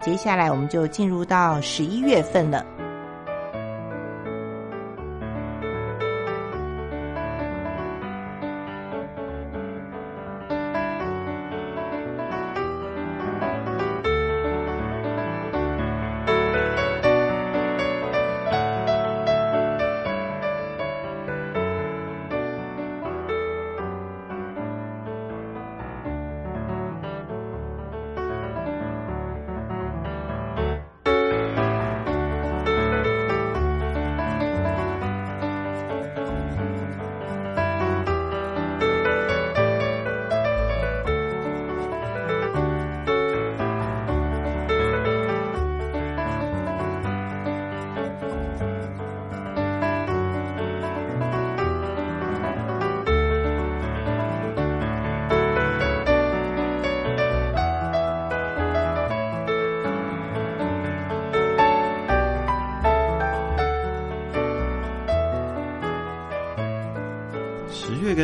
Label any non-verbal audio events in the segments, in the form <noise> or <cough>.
接下来我们就进入到十一月份了。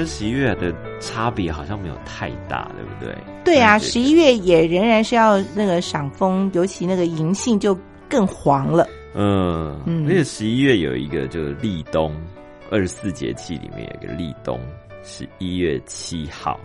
跟十一月的差别好像没有太大，对不对？对啊，十一月也仍然是要那个赏枫，尤其那个银杏就更黄了。嗯，嗯而且十一月有一个就是立冬，二十四节气里面有一个立冬，十一月七号。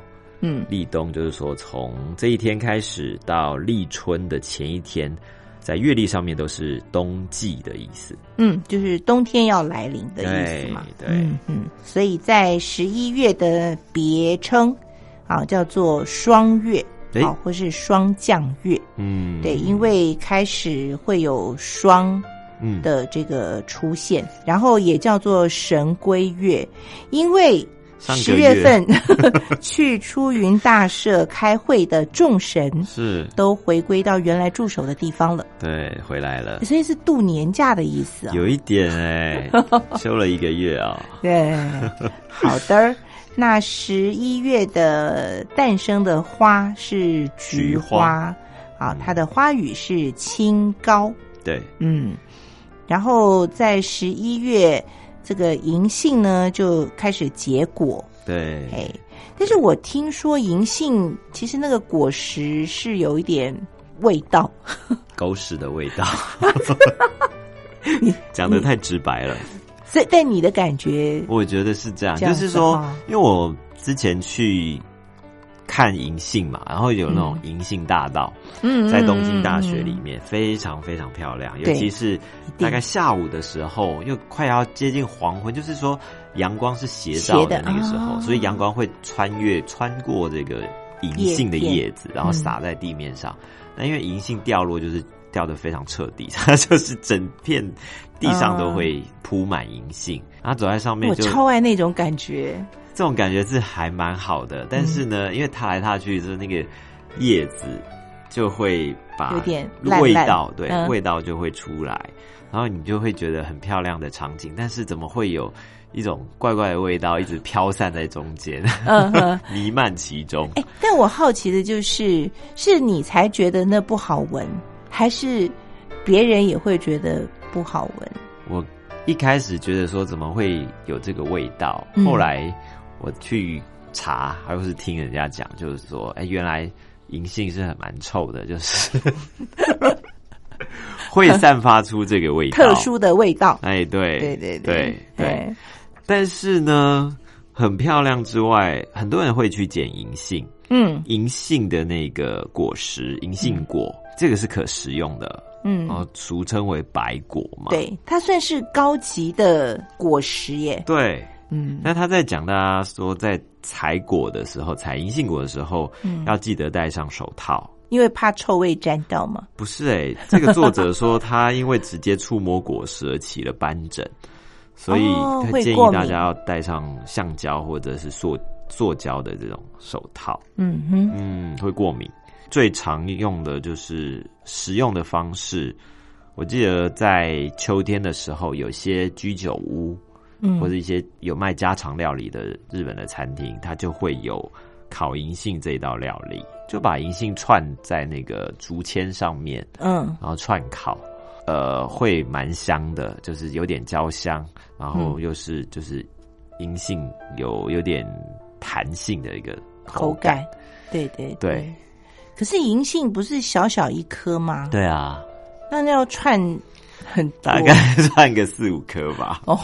嗯立冬就是说从这一天开始到立春的前一天，在月历上面都是冬季的意思。嗯，就是冬天要来临的意思嘛。对对嗯嗯，所以在十一月的别称啊叫做霜月诶啊，或是霜降月。嗯，对，因为开始会有霜嗯的这个出现，然后也叫做神龟月，因为十月月。份 <laughs> 去出云大社开会的众神是。都回归到原来驻守的地方了，对回来了，所以是度年假的意思啊。有一点哎、休了一个月啊、<laughs> 对，好的。那十一月的诞生的花是菊花。啊，它的花语是清高。对，嗯，然后在十一月，这个银杏呢就开始结果，对，哎，但是我听说银杏其实那个果实是有一点味道，<laughs> 狗屎的味道，你 <laughs> 讲的太直白了。所以在你的感觉，我觉得是这样，就是说，因为我之前去看银杏嘛，然后有那种银杏大道，嗯在东京大学里，面非常非常漂亮，尤其是大概下午的时候，又快要接近黄昏，就是说阳光是斜照的那个时候，哦所以阳光会穿越穿过这个银杏的叶子，然后洒在地面上。那因为银杏掉落就是掉的非常彻底，它 <laughs> 就是整片地上都会铺满银杏，然后走在上面我就超爱那种感觉，这种感觉是还蛮好的，但是呢，嗯因为踏来踏去，就是那个叶子就会把有点味道，对、嗯味道就会出来，然后你就会觉得很漂亮的场景，但是怎么会有一种怪怪的味道一直飘散在中间。<laughs> 弥漫其中？哎，但我好奇的就是，是你才觉得那不好闻，还是别人也会觉得不好闻？我一开始觉得说怎么会有这个味道，嗯后来我去查，还有是听人家讲，就是说，哎，原来银杏是很蛮臭的，就是 <laughs> 会散发出这个味道，特殊的味道。哎，对，对对对对。哎但是呢，很漂亮之外，很多人会去捡银杏，嗯银杏的那个果实，银杏果，这个是可食用的，嗯然，后俗称为白果嘛。对，它算是高级的果实耶。对，嗯那他在讲大家说，在采果的时候，采银杏果的时候，嗯，要记得戴上手套。因为怕臭味沾到嘛。不是诶、这个作者说他因为直接触摸果实而起了斑疹，<laughs> 所以哦他建议大家要戴上橡胶或者是塑塑胶的这种手套。嗯哼，嗯，会过敏。最常用的就是食用的方式，我记得在秋天的时候，有些居酒屋嗯，或者一些有卖家常料理的日本的餐厅，它就会有烤银杏这一道料理，就把银杏串在那个竹签上面，嗯。然后串烤，呃，会蛮香的，就是有点焦香，然后嗯。又是就是银杏有有点弹性的一个口感。感，对对。对，可是银杏不是小小一颗吗？对啊，那要串大概串个四五颗吧。哦，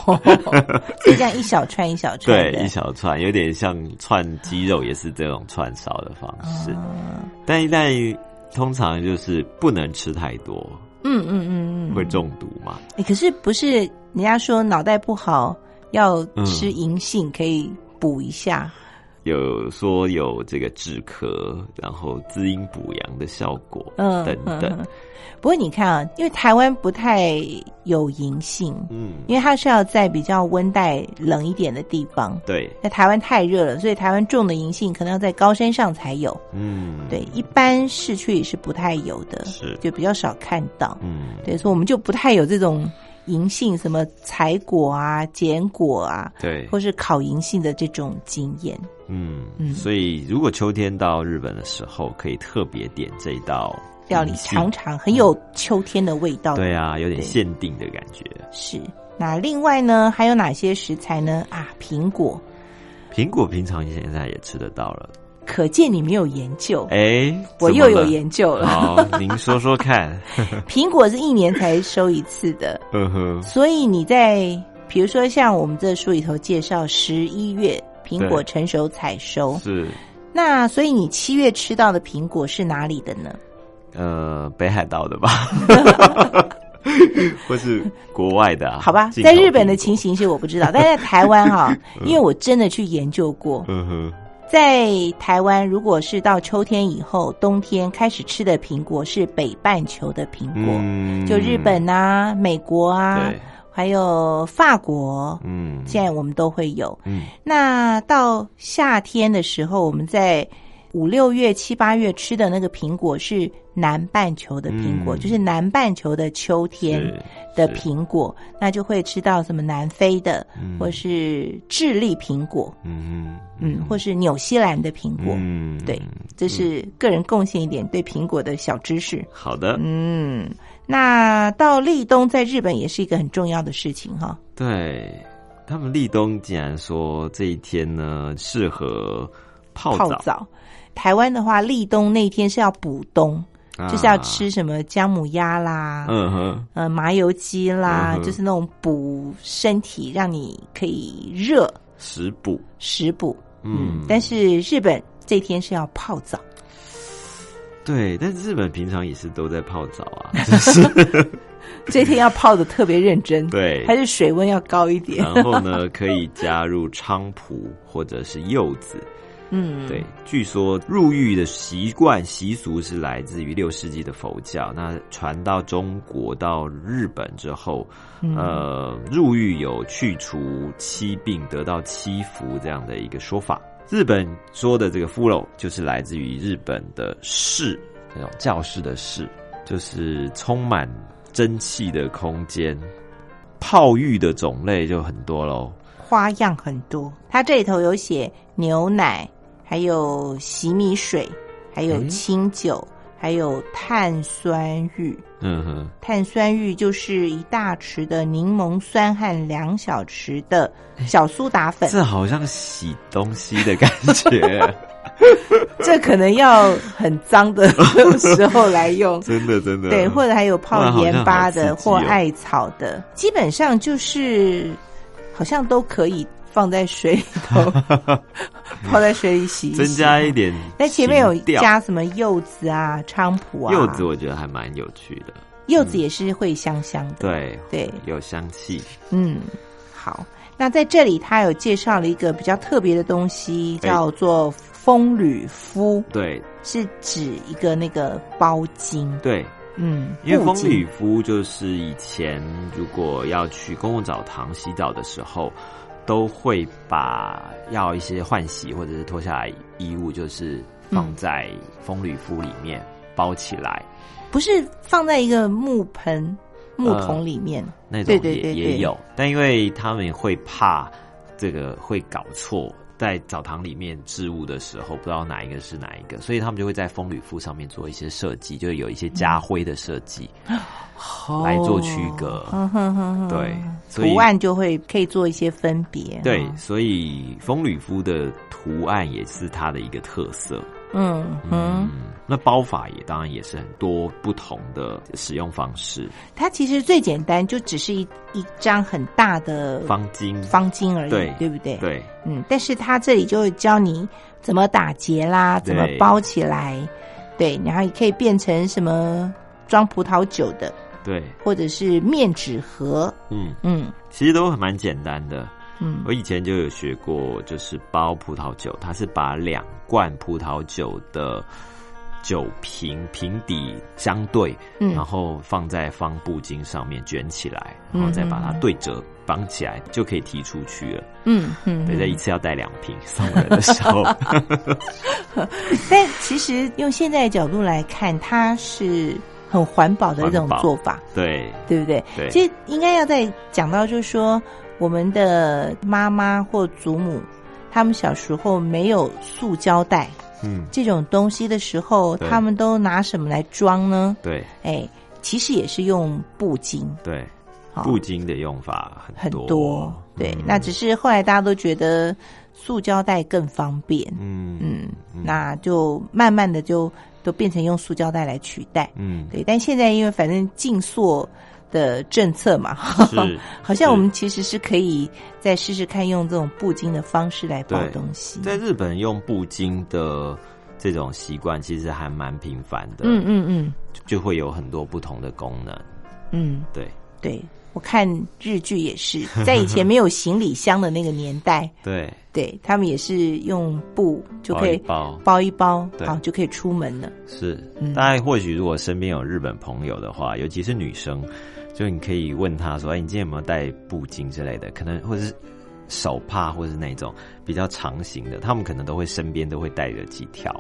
这样一小串一小串对，一小串，有点像串鸡肉，也是这种串烧的方式。嗯但但通常就是不能吃太多，嗯嗯嗯嗯，会中毒嘛。欸可是不是人家说脑袋不好要嗯吃银杏可以补一下？有说有这个止咳，然后滋阴补阳的效果，嗯，等等。嗯。嗯不过你看啊，因为台湾不太有银杏，嗯，因为它是要在比较温带冷一点的地方。对，那台湾太热了，所以台湾种的银杏可能要在高山上才有。嗯，对，一般市区里是不太有的，是，就比较少看到。嗯，对，所以我们就不太有这种银杏什么采果啊、捡果啊，对，或是烤银杏的这种经验。嗯嗯所以如果秋天到日本的时候，可以特别点这一道料理尝尝，很有秋天的味道。对啊，有点限定的感觉。是。那另外呢，还有哪些食材呢？啊，苹果，苹果平常现在也吃得到了，可见你没有研究。哎，我又有研究了。好，您说说看。<laughs> 苹果是一年才收一次的，嗯哼，所以你在比如说像我们这书里头介绍，十一月苹果成熟采收，是那所以你七月吃到的苹果是哪里的呢？呃北海道的吧，<laughs> 或是国外的啊？好吧，在日本的情形是我不知道，但在台湾哈、<laughs> 因为我真的去研究过，嗯哼，在台湾如果是到秋天以后，冬天开始吃的苹果是北半球的苹果，嗯。就日本啊、美国啊，还有法国，嗯，现在我们都会有。嗯。那到夏天的时候，我们在五六月、七八月吃的那个苹果是南半球的苹果，嗯就是南半球的秋天的苹果，那就会吃到什么南非的，嗯或是智利苹果，嗯嗯，或是纽西兰的苹果。嗯，对，这是个人贡献一点对苹果的小知识。好的，嗯，那到立冬在日本也是一个很重要的事情哈。对他们立冬竟然说这一天呢适合泡澡，泡澡。台湾的话，立冬那天是要补冬，啊。就是要吃什么姜母鸭啦，嗯哼，呃麻油鸡啦，嗯就是那种补身体，让你可以热食补，食补。嗯，但是日本这天是要泡澡，对，但是日本平常也是都在泡澡啊，<laughs> 就是。这天要泡的特别认真，对。还是水温要高一点。然后呢，<laughs> 可以加入菖蒲或者是柚子。嗯，对，据说入狱的习惯习俗是来自于六世纪的佛教，那传到中国到日本之后，嗯呃，入狱有去除七病、得到七福这样的一个说法。日本说的这个 “fulo” 就是来自于日本的室，那种教室的室，就是充满蒸汽的空间。泡浴的种类就很多喽，花样很多。它这里头有写牛奶，还有洗米水，还有清酒，还有碳酸浴。嗯哼，碳酸浴就是一大匙的柠檬酸和两小匙的小苏打粉，这好像洗东西的感觉，<laughs> 这可能要很脏的时候来用。<laughs> 真的真的。对，或者还有泡盐巴的或艾草的，基本上就是好像都可以放在水里头，<laughs> 泡在水里洗一洗。增加一点。那前面有加什么柚子啊、菖蒲啊，柚子，我觉得还蛮有趣的。柚子也是会香香的。对对，有香气。嗯，好。那在这里，他有介绍了一个比较特别的东西，哎叫做风吕敷，对是指一个那个包巾，对，嗯，因为风吕敷就是以前如果要去公共澡堂洗澡的时候，都会把要一些换洗或者是脱下来衣物，就是放在风吕敷里面包起来。不是放在一个木盆、木桶里面，那种也也有，但因为他们会怕这个会搞错，在澡堂里面置物的时候不知道哪一个是哪一个，所以他们就会在风吕敷上面做一些设计，就有一些家徽的设计、来做区隔。对，所以图案就会可以做一些分别。对，所以风吕敷的图案也是它的一个特色。嗯嗯，那包法也当然也是很多不同的使用方式。它其实最简单，就只是一一张很大的方巾，方巾而已，对对不对？对，嗯，但是它这里就会教你怎么打结啦，怎么包起来，对，然后也可以变成什么装葡萄酒的，对，或者是面纸盒，嗯，嗯。其实都很蛮简单的。嗯。我以前就有学过，就是包葡萄酒，它是把两罐葡萄酒的酒瓶瓶底相对，嗯。然后放在方布巾上面卷起来，嗯然后再把它对折绑起来，就可以提出去了。嗯嗯，对，在一次要带两瓶送人的时候，<laughs> 但其实用现在的角度来看，它是很环保的一种做法，对对不对？对。其实应该要再讲到，就是说我们的妈妈或祖母，他们小时候没有塑胶袋。嗯，这种东西的时候，他们都拿什么来装呢？对。哎，其实也是用布巾，对，好。布巾的用法很很多，对，嗯。那只是后来大家都觉得塑胶袋更方便，嗯。嗯，那就慢慢的就都变成用塑胶袋来取代。嗯，对，但现在因为反正禁塑的政策嘛，是 <laughs> 好像我们其实是可以再试试看用这种布巾的方式来包东西。在日本用布巾的这种习惯其实还蛮频繁的，嗯嗯嗯。就会有很多不同的功能。嗯，对。对，我看日剧也是，在以前没有行李箱的那个年代，<laughs> 对，对他们也是用布就可以包一包。包一包，好就可以出门了。是。嗯，大家或许如果身边有日本朋友的话，尤其是女生，就你可以问他说：“哎，你今天有没有带布巾之类的？可能或者是手帕，或者是那种比较长型的，他们可能都会身边都会带着几条。”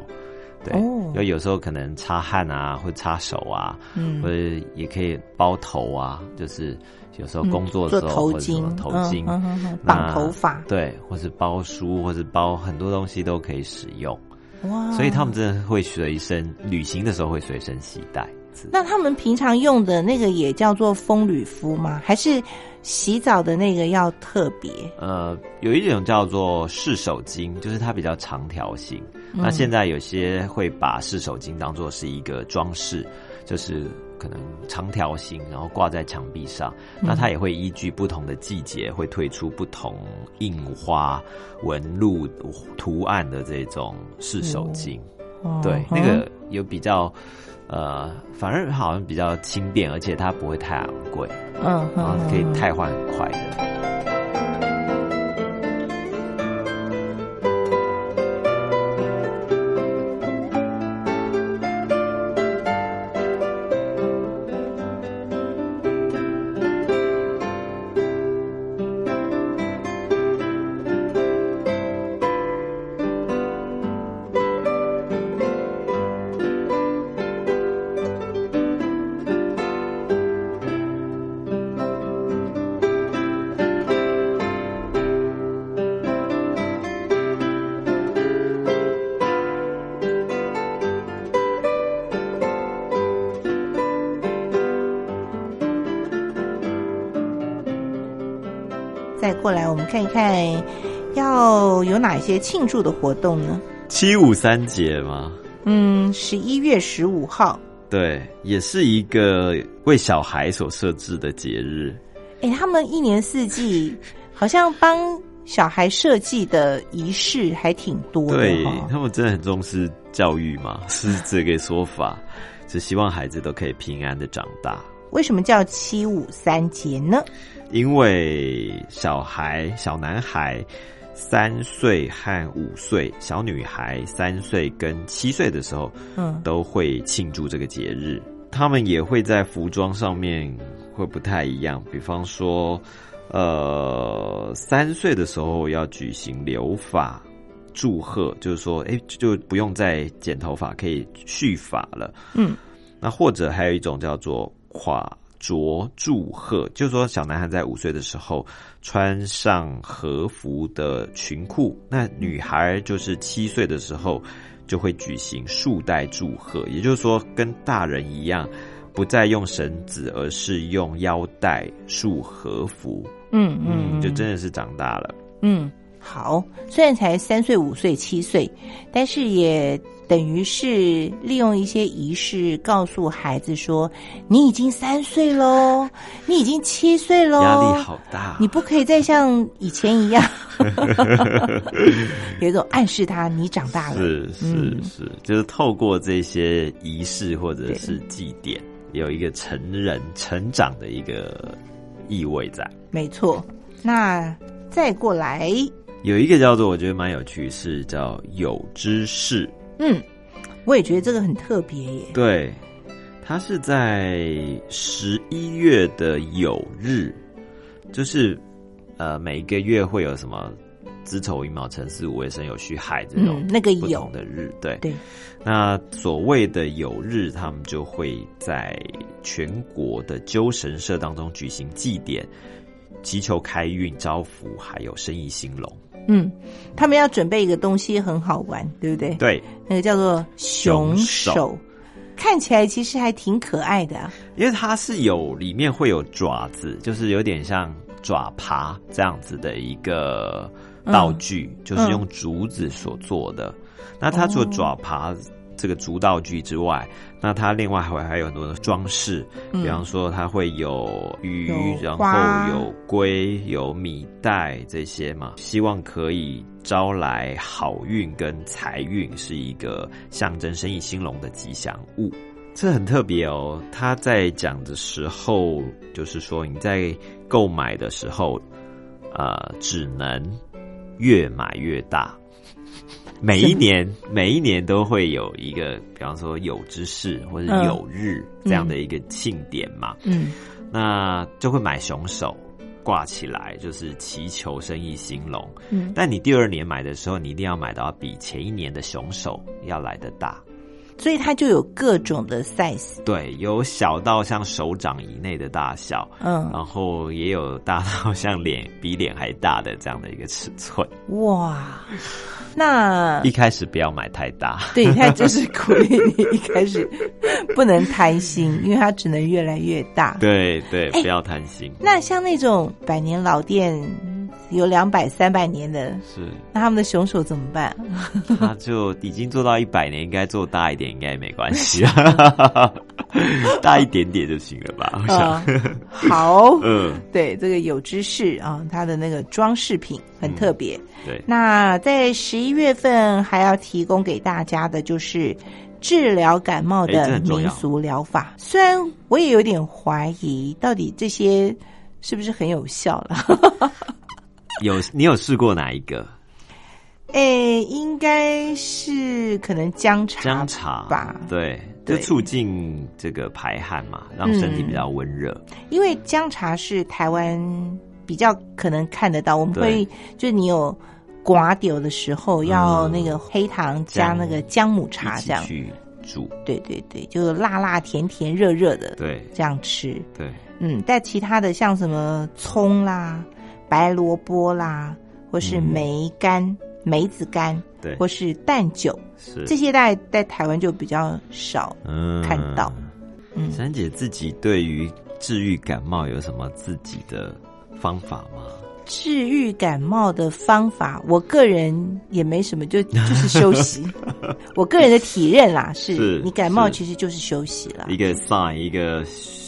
对，因为有时候可能擦汗啊，或擦手啊，嗯或者也可以包头啊，就是有时候工作的时候、做头或者什么巾，头巾，绑头发，对，或是包书，或是包很多东西都可以使用，哇！所以他们真的会随身旅行的时候会随身携带。那他们平常用的那个也叫做风吕敷吗？还是洗澡的那个要特别？呃，有一种叫做湿手巾，就是它比较长条形。嗯那现在有些会把湿手巾当做是一个装饰，就是可能长条形，然后挂在墙壁上。那它也会依据不同的季节，会推出不同印花、纹路、图案的这种湿手巾。哦对，那个有比较。呃，反而好像比较轻便，而且它不会太昂贵，嗯然后嗯，可以嗯汰换很快的。再过来，我们看一看要有哪些庆祝的活动呢？七五三节吗？嗯，十一月十五号，对，也是一个为小孩所设置的节日。哎，他们一年四季好像帮小孩设计的仪式还挺多的对。他们真的很重视教育嘛，<laughs> 是这个说法，只希望孩子都可以平安的长大。为什么叫七五三节呢？因为小孩、小男孩三岁和五岁，小女孩三岁跟七岁的时候，嗯都会庆祝这个节日。他们也会在服装上面会不太一样，比方说，呃，三岁的时候要举行留发祝贺，就是说，哎，就不用再剪头发，可以蓄发了。嗯，那或者还有一种叫做垮着祝贺，就是说小男孩在五岁的时候穿上和服的裙裤，那女孩就是七岁的时候就会举行束带祝贺，也就是说跟大人一样，不再用绳子，而是用腰带束和服。嗯嗯，就真的是长大了。嗯，好，虽然才三岁、五岁、七岁，但是也等于是利用一些仪式告诉孩子说：“你已经三岁喽，你已经七岁喽，压力好大，你不可以再像以前一样。<laughs> ”有一种暗示他你长大了，是是是，就是透过这些仪式或者是祭典，有一个成人成长的一个意味在。没错，那再过来。有一个叫做我觉得蛮有趣，是叫有知识。嗯，我也觉得这个很特别耶。对，它是在十一月的有日，就是呃每一个月会有什么子丑寅卯辰巳午未申酉戌亥这种那个不同的日。对对，那所谓的有日，他们就会在全国的鸠神社当中举行祭典，祈求开运、招福，还有生意兴隆。嗯，他们要准备一个东西很好玩，对不对？对，那个叫做熊手，看起来其实还挺可爱的。因为它是有里面会有爪子，就是有点像爪爬这样子的一个道具，就是用竹子所做的。那它除了爪爬。这个竹道具之外，那它另外还还有很多的装饰，比方说它会有鱼，然后有龟，有米袋这些嘛，希望可以招来好运跟财运，是一个象征生意兴隆的吉祥物。这很特别哦。他在讲的时候，就是说你在购买的时候，呃，只能越买越大。每一年，每一年都会有一个，比方说有之事或者有日这样的一个庆典嘛。嗯，那就会买熊手挂起来，就是祈求生意兴隆。嗯，但你第二年买的时候，你一定要买到比前一年的熊手要来的大。所以它就有各种的 size，对，有小到像手掌以内的大小，嗯，然后也有大到像脸比脸还大的这样的一个尺寸。哇，那一开始不要买太大，对，它就是鼓励你一开始不能贪心，因为它只能越来越大。<laughs> 对对，不要贪心。那像那种百年老店。有两百三百年的，是那他们的熊手怎么办？他就已经做到一百年，应该做大一点，应该也没关系啊，<laughs> 大一点点就行了吧？好，<laughs> 嗯，对，这个有知识啊，它的那个装饰品很特别。对，那在十一月份还要提供给大家的就是治疗感冒的民俗疗法。虽然我也有点怀疑，到底这些是不是很有效了？有你有试过哪一个？诶，应该是可能姜茶姜茶吧？对，就促进这个排汗嘛，让身体比较温热。因为姜茶是台湾比较可能看得到，我们会就是你有刮掉的时候，要那个黑糖加那个姜母茶这样去煮。对对对，就辣辣甜甜热热的，对，这样吃。对，嗯，但其他的像什么葱啦。白萝卜啦，或是梅干、梅子干，对，或是蛋酒，是这些在在台湾就比较少看到。嗯，珊姐自己对于治愈感冒有什么自己的方法吗？治愈感冒的方法，我个人也没什么，就就是休息。<laughs> 我个人的体认啦，是你感冒其实就是休息了，一个 sign，一个。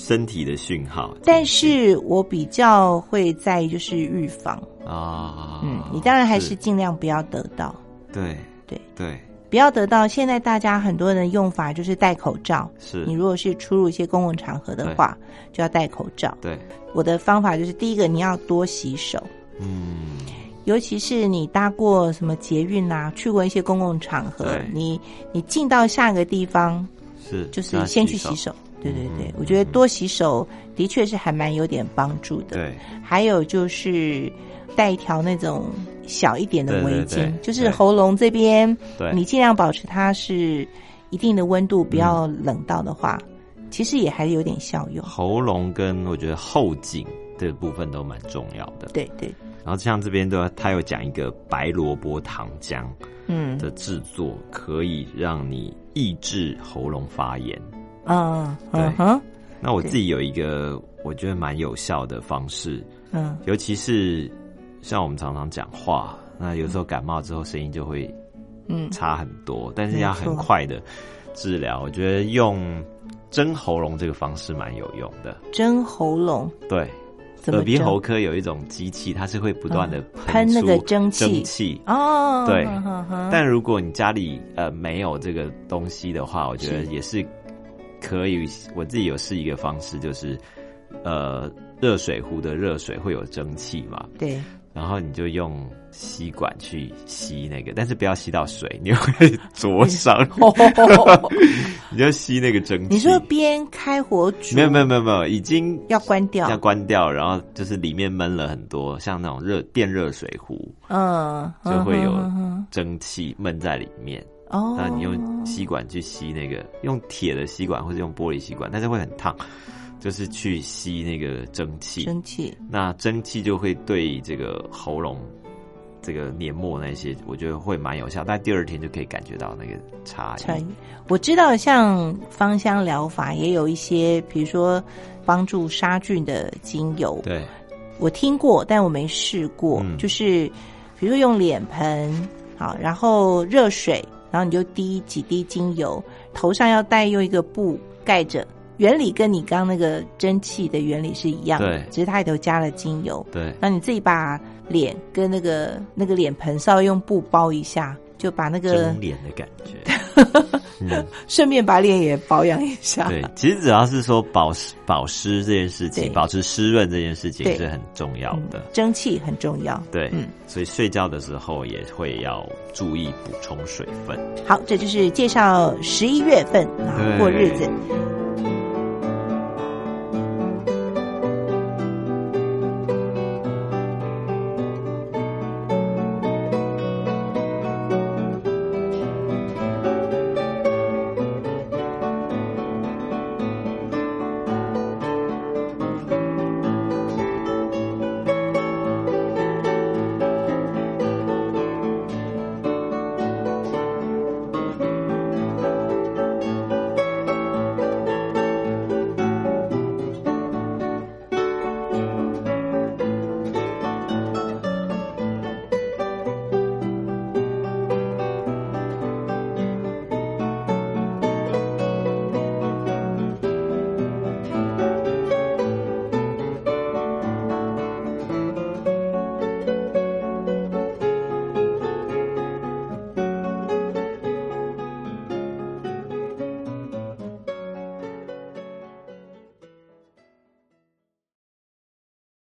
身体的讯号，但是我比较会在意就是预防。啊，嗯，你当然还是尽量不要得到，对对。对，不要得到。现在大家很多人用法就是戴口罩，是。你如果是出入一些公共场合的话，就要戴口罩。对，我的方法就是第一个你要多洗手，嗯，尤其是你搭过什么捷运啊，去过一些公共场合，你你进到下一个地方是就是先去洗手。对对对，我觉得多洗手的确是还蛮有点帮助的。对，还有就是带一条那种小一点的围巾，就是喉咙这边，你尽量保持它是一定的温度，不要冷到的话，其实也还是有点效用。喉咙跟我觉得后颈的部分都蛮重要的。对对，然后像这边的，他有讲一个白萝卜糖浆，嗯，的制作可以让你抑制喉咙发炎。嗯，对，那我自己有一个我觉得蛮有效的方式，嗯，尤其是像我们常常讲话，那有时候感冒之后声音就会嗯。差很多，但是要很快的治疗。我觉得用蒸喉咙这个方式蛮有用的。蒸喉咙，对，耳鼻喉科有一种机器，它是会不断的喷那个蒸汽，蒸汽。哦。对，但如果你家里呃没有这个东西的话，我觉得也是可以。我自己有试一个方式，就是呃热水壶的热水会有蒸汽嘛？对。然后你就用吸管去吸那个，但是不要吸到水，你会 <laughs> 灼伤。<laughs> 你就吸那个蒸汽。你说边开火煮？没有没有没有没有，已经要关掉，要关掉。然后就是里面闷了很多，像那种热电热水壶，嗯，就会有蒸汽闷在里面。哦，那你用吸管去吸那个，用铁的吸管或者用玻璃吸管，但是会很烫。就是去吸那个蒸汽，蒸汽，那蒸汽就会对这个喉咙、这个黏膜那些，我觉得会蛮有效。但第二天就可以感觉到那个差异。我知道，像芳香疗法也有一些，比如说帮助杀菌的精油。对，我听过，但我没试过。就是比如说用脸盆，好，然后热水，然后你就滴几滴精油，头上要带用一个布盖着。原理跟你刚那个蒸汽的原理是一样的，只是它里头加了精油。对，那你自己把脸跟那个那个脸盆稍微用布包一下，就把那个蒸脸的感觉，嗯，<laughs> 顺便把脸也保养一下。对，其实主要是说保湿保湿这件事情，保持湿润这件事情是很重要的，蒸汽很重要。对，嗯，所以睡觉的时候也会要注意补充水分。好，这就是介绍十一月份啊过日子。